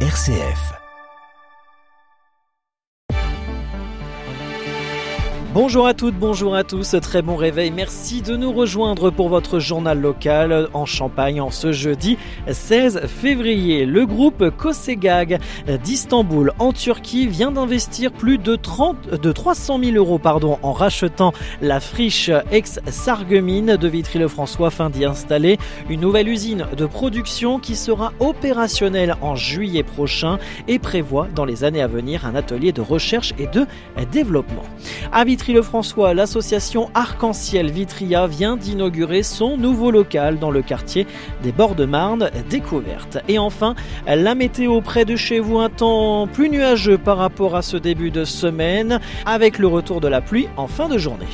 RCF. Bonjour à toutes, bonjour à tous, très bon réveil. Merci de nous rejoindre pour votre journal local en Champagne en ce jeudi 16 février. Le groupe Kosegag d'Istanbul en Turquie vient d'investir plus de, 30, de 300 000 euros pardon, en rachetant la friche ex-Sargumine de Vitry-le-François afin d'y installer une nouvelle usine de production qui sera opérationnelle en juillet prochain et prévoit dans les années à venir un atelier de recherche et de développement. Le françois l'association Arc-en-Ciel Vitria vient d'inaugurer son nouveau local dans le quartier des Bords de Marne, découverte. Et enfin, la météo près de chez vous, un temps plus nuageux par rapport à ce début de semaine, avec le retour de la pluie en fin de journée.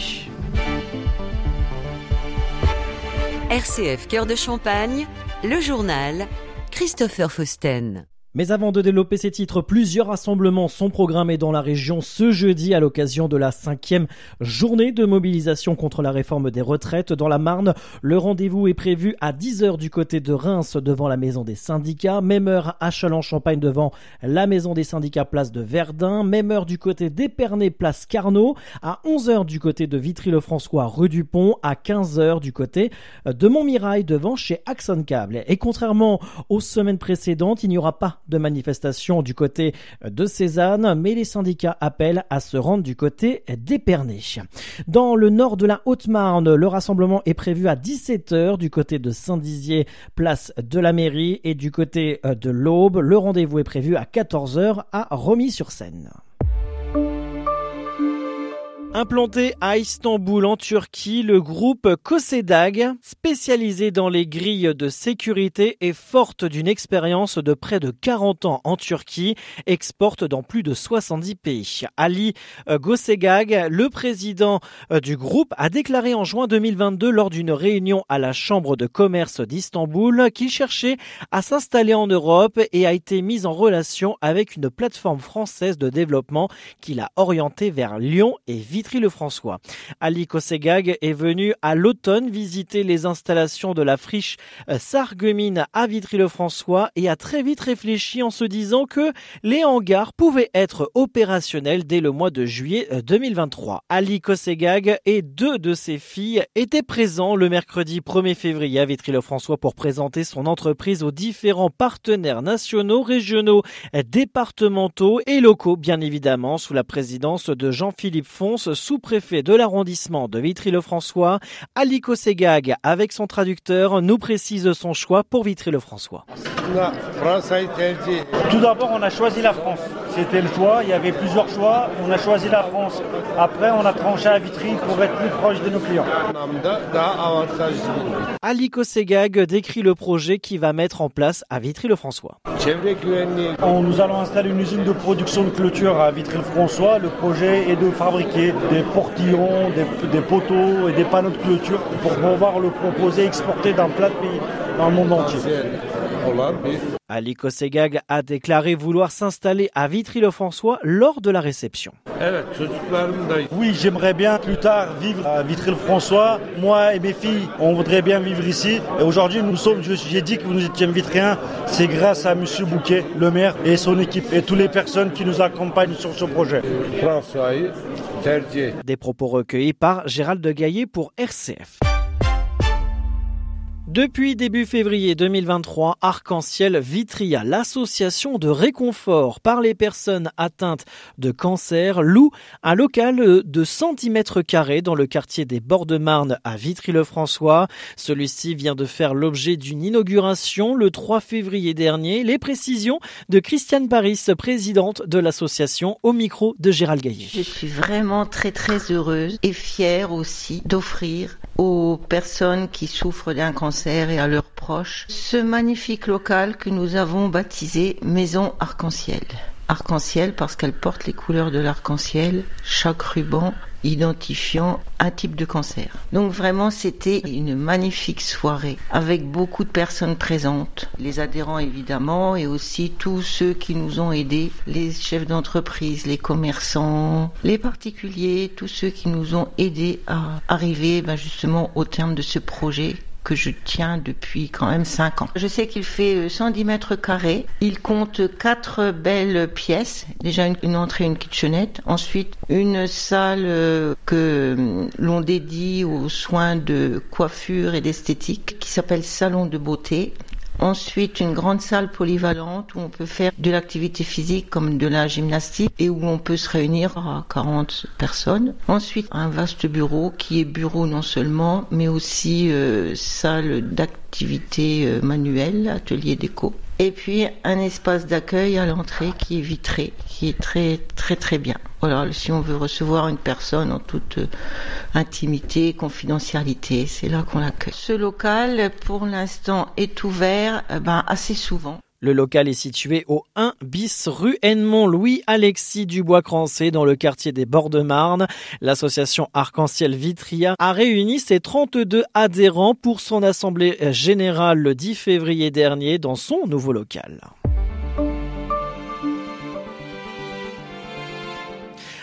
RCF Cœur de Champagne, le journal Christopher Fausten. Mais avant de développer ces titres, plusieurs rassemblements sont programmés dans la région ce jeudi à l'occasion de la cinquième journée de mobilisation contre la réforme des retraites dans la Marne. Le rendez-vous est prévu à 10h du côté de Reims devant la maison des syndicats, même heure à Châlons-Champagne devant la maison des syndicats place de Verdun, même heure du côté d'Épernay place Carnot, à 11h du côté de Vitry-le-François rue du Pont, à 15h du côté de Montmirail devant chez Axon Cable. Et contrairement aux semaines précédentes, il n'y aura pas de manifestation du côté de Cézanne, mais les syndicats appellent à se rendre du côté d'Épernay. Dans le nord de la Haute-Marne, le rassemblement est prévu à 17h du côté de Saint-Dizier, place de la mairie, et du côté de l'Aube, le rendez-vous est prévu à 14h à Romilly-sur-Seine. Implanté à Istanbul en Turquie, le groupe Kosedag, spécialisé dans les grilles de sécurité et forte d'une expérience de près de 40 ans en Turquie, exporte dans plus de 70 pays. Ali Gosegag, le président du groupe, a déclaré en juin 2022 lors d'une réunion à la Chambre de commerce d'Istanbul qu'il cherchait à s'installer en Europe et a été mis en relation avec une plateforme française de développement qu'il a orienté vers Lyon et Vitry le françois Ali Kosegag est venu à l'automne visiter les installations de la friche euh, Sargumine à Vitry-le-François et a très vite réfléchi en se disant que les hangars pouvaient être opérationnels dès le mois de juillet 2023. Euh, Ali Kosegag et deux de ses filles étaient présents le mercredi 1er février à Vitry-le-François pour présenter son entreprise aux différents partenaires nationaux, régionaux, départementaux et locaux, bien évidemment, sous la présidence de Jean-Philippe Fonce, sous-préfet de l'arrondissement de Vitry-le-François, Aliko Segag, avec son traducteur, nous précise son choix pour Vitry-le-François. Tout d'abord, on a choisi la France. C'était le choix, il y avait plusieurs choix, on a choisi la France. Après, on a tranché à Vitry pour être plus proche de nos clients. Aliko Segag décrit le projet qu'il va mettre en place à Vitry-le-François. Nous allons installer une usine de production de clôture à Vitry-le-François. Le projet est de fabriquer des portillons, des, poteaux et des panneaux de clôture pour pouvoir le proposer, exporter dans plein de pays, dans le monde entier. Ali Kosegag a déclaré vouloir s'installer à Vitry-le-François lors de la réception. Oui, j'aimerais bien plus tard vivre à Vitry-le-François. Moi et mes filles, on voudrait bien vivre ici. Et aujourd'hui, nous sommes, j'ai dit que vous nous étiez vitriens, c'est grâce à Monsieur Bouquet, le maire, et son équipe, et toutes les personnes qui nous accompagnent sur ce projet. Des propos recueillis par Gérald de Gaillet pour RCF. Depuis début février 2023, Arc-en-Ciel Vitria, l'association de réconfort par les personnes atteintes de cancer, loue un local de centimètres carrés dans le quartier des Bords de Marne à Vitry-le-François. Celui-ci vient de faire l'objet d'une inauguration le 3 février dernier. Les précisions de Christiane Paris, présidente de l'association, au micro de Gérald Gaillet. Je suis vraiment très très heureuse et fière aussi d'offrir aux personnes qui souffrent d'un cancer et à leurs proches ce magnifique local que nous avons baptisé Maison Arc-en-Ciel. Arc-en-Ciel parce qu'elle porte les couleurs de l'arc-en-ciel, chaque ruban identifiant un type de cancer. Donc vraiment c'était une magnifique soirée avec beaucoup de personnes présentes, les adhérents évidemment et aussi tous ceux qui nous ont aidés, les chefs d'entreprise, les commerçants, les particuliers, tous ceux qui nous ont aidés à arriver ben, justement au terme de ce projet que je tiens depuis quand même 5 ans. Je sais qu'il fait 110 euh, mètres carrés. Il compte quatre belles pièces. Déjà une, entrée, une kitchenette. Ensuite, une salle euh, que euh, l'on dédie aux soins de coiffure et d'esthétique qui s'appelle Salon de beauté Ensuite, une grande salle polyvalente où on peut faire de l'activité physique comme de la gymnastique et où on peut se réunir à 40 personnes. Ensuite, un vaste bureau qui est bureau non seulement, mais aussi euh, salle d'activité euh, manuelle, atelier déco. Et puis un espace d'accueil à l'entrée qui est vitré, qui est très très très bien. Si on veut recevoir une personne en toute euh, intimité, confidentialité, c'est là qu'on l'accueille. Ce local, pour l'instant, est ouvert euh, ben, assez souvent. Le local est situé au 1 bis rue Edmond Louis Alexis Dubois-Crancé dans le quartier des Bords de Marne. L'association Arc-en-Ciel Vitria a réuni ses 32 adhérents pour son assemblée générale le 10 février dernier dans son nouveau local.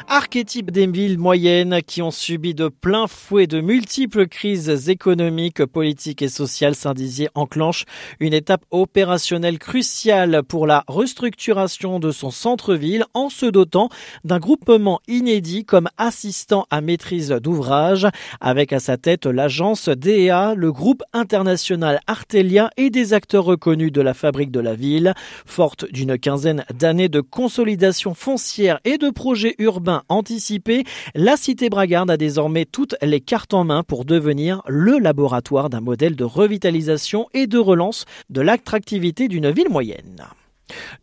Archétype des villes moyennes qui ont subi de plein fouet de multiples crises économiques, politiques et sociales, Saint-Dizier enclenche une étape opérationnelle cruciale pour la restructuration de son centre-ville en se dotant d'un groupement inédit comme assistant à maîtrise d'ouvrage, avec à sa tête l'agence DEA, le groupe international Artelia et des acteurs reconnus de la fabrique de la ville, forte d'une quinzaine d'années de consolidation foncière et de projets urbains anticipé, la cité Bragarde a désormais toutes les cartes en main pour devenir le laboratoire d'un modèle de revitalisation et de relance de l'attractivité d'une ville moyenne.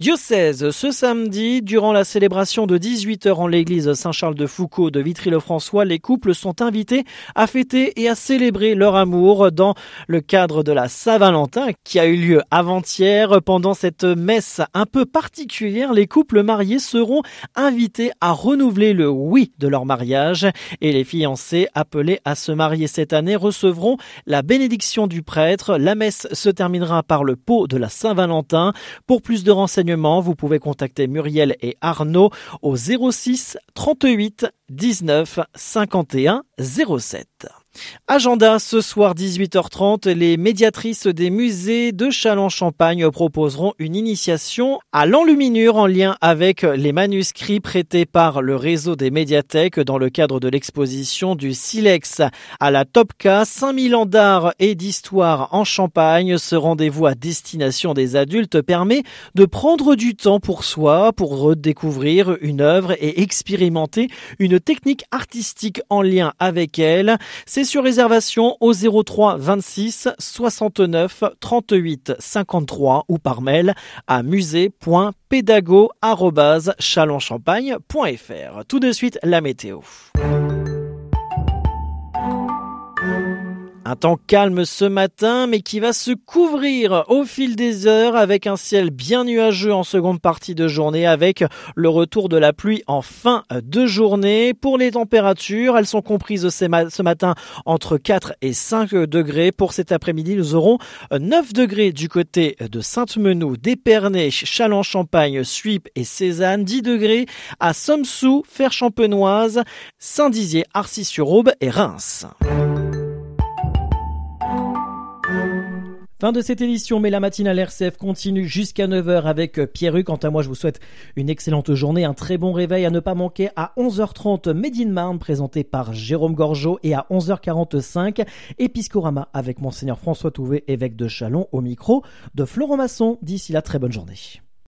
Diocèse, ce samedi, durant la célébration de 18h en l'église Saint-Charles de Foucault de Vitry-le-François, les couples sont invités à fêter et à célébrer leur amour dans le cadre de la Saint-Valentin qui a eu lieu avant-hier. Pendant cette messe un peu particulière, les couples mariés seront invités à renouveler le oui de leur mariage et les fiancés appelés à se marier cette année recevront la bénédiction du prêtre. La messe se terminera par le pot de la Saint-Valentin. Pour plus de renseignements, vous pouvez contacter Muriel et Arnaud au 06 38 19 51 07. Agenda ce soir 18h30, les médiatrices des musées de Châlons-Champagne proposeront une initiation à l'enluminure en lien avec les manuscrits prêtés par le réseau des médiathèques dans le cadre de l'exposition du Silex à la Topka 5000 ans d'art et d'histoire en Champagne. Ce rendez-vous à destination des adultes permet de prendre du temps pour soi, pour redécouvrir une œuvre et expérimenter une technique artistique en lien avec elle. Sur réservation au 03 26 69 38 53 ou par mail à musée.pédago.chalonchampagne.fr. Tout de suite, la météo. Un temps calme ce matin, mais qui va se couvrir au fil des heures avec un ciel bien nuageux en seconde partie de journée avec le retour de la pluie en fin de journée. Pour les températures, elles sont comprises ce matin entre 4 et 5 degrés. Pour cet après-midi, nous aurons 9 degrés du côté de Sainte-Menou, d'Épernay, Châlons-Champagne, Suip et Cézanne, 10 degrés à Somsou, Fer-Champenoise, Saint-Dizier, Arcis-sur-Aube et Reims. Fin de cette édition, mais la matinale RCF continue jusqu'à 9h avec Pierre Quant à moi, je vous souhaite une excellente journée, un très bon réveil à ne pas manquer à 11h30 Médine Marne présenté par Jérôme Gorgeau et à 11h45 Episcorama avec monseigneur François Touvet, évêque de Chalon au micro de Florent Masson. D'ici là, très bonne journée.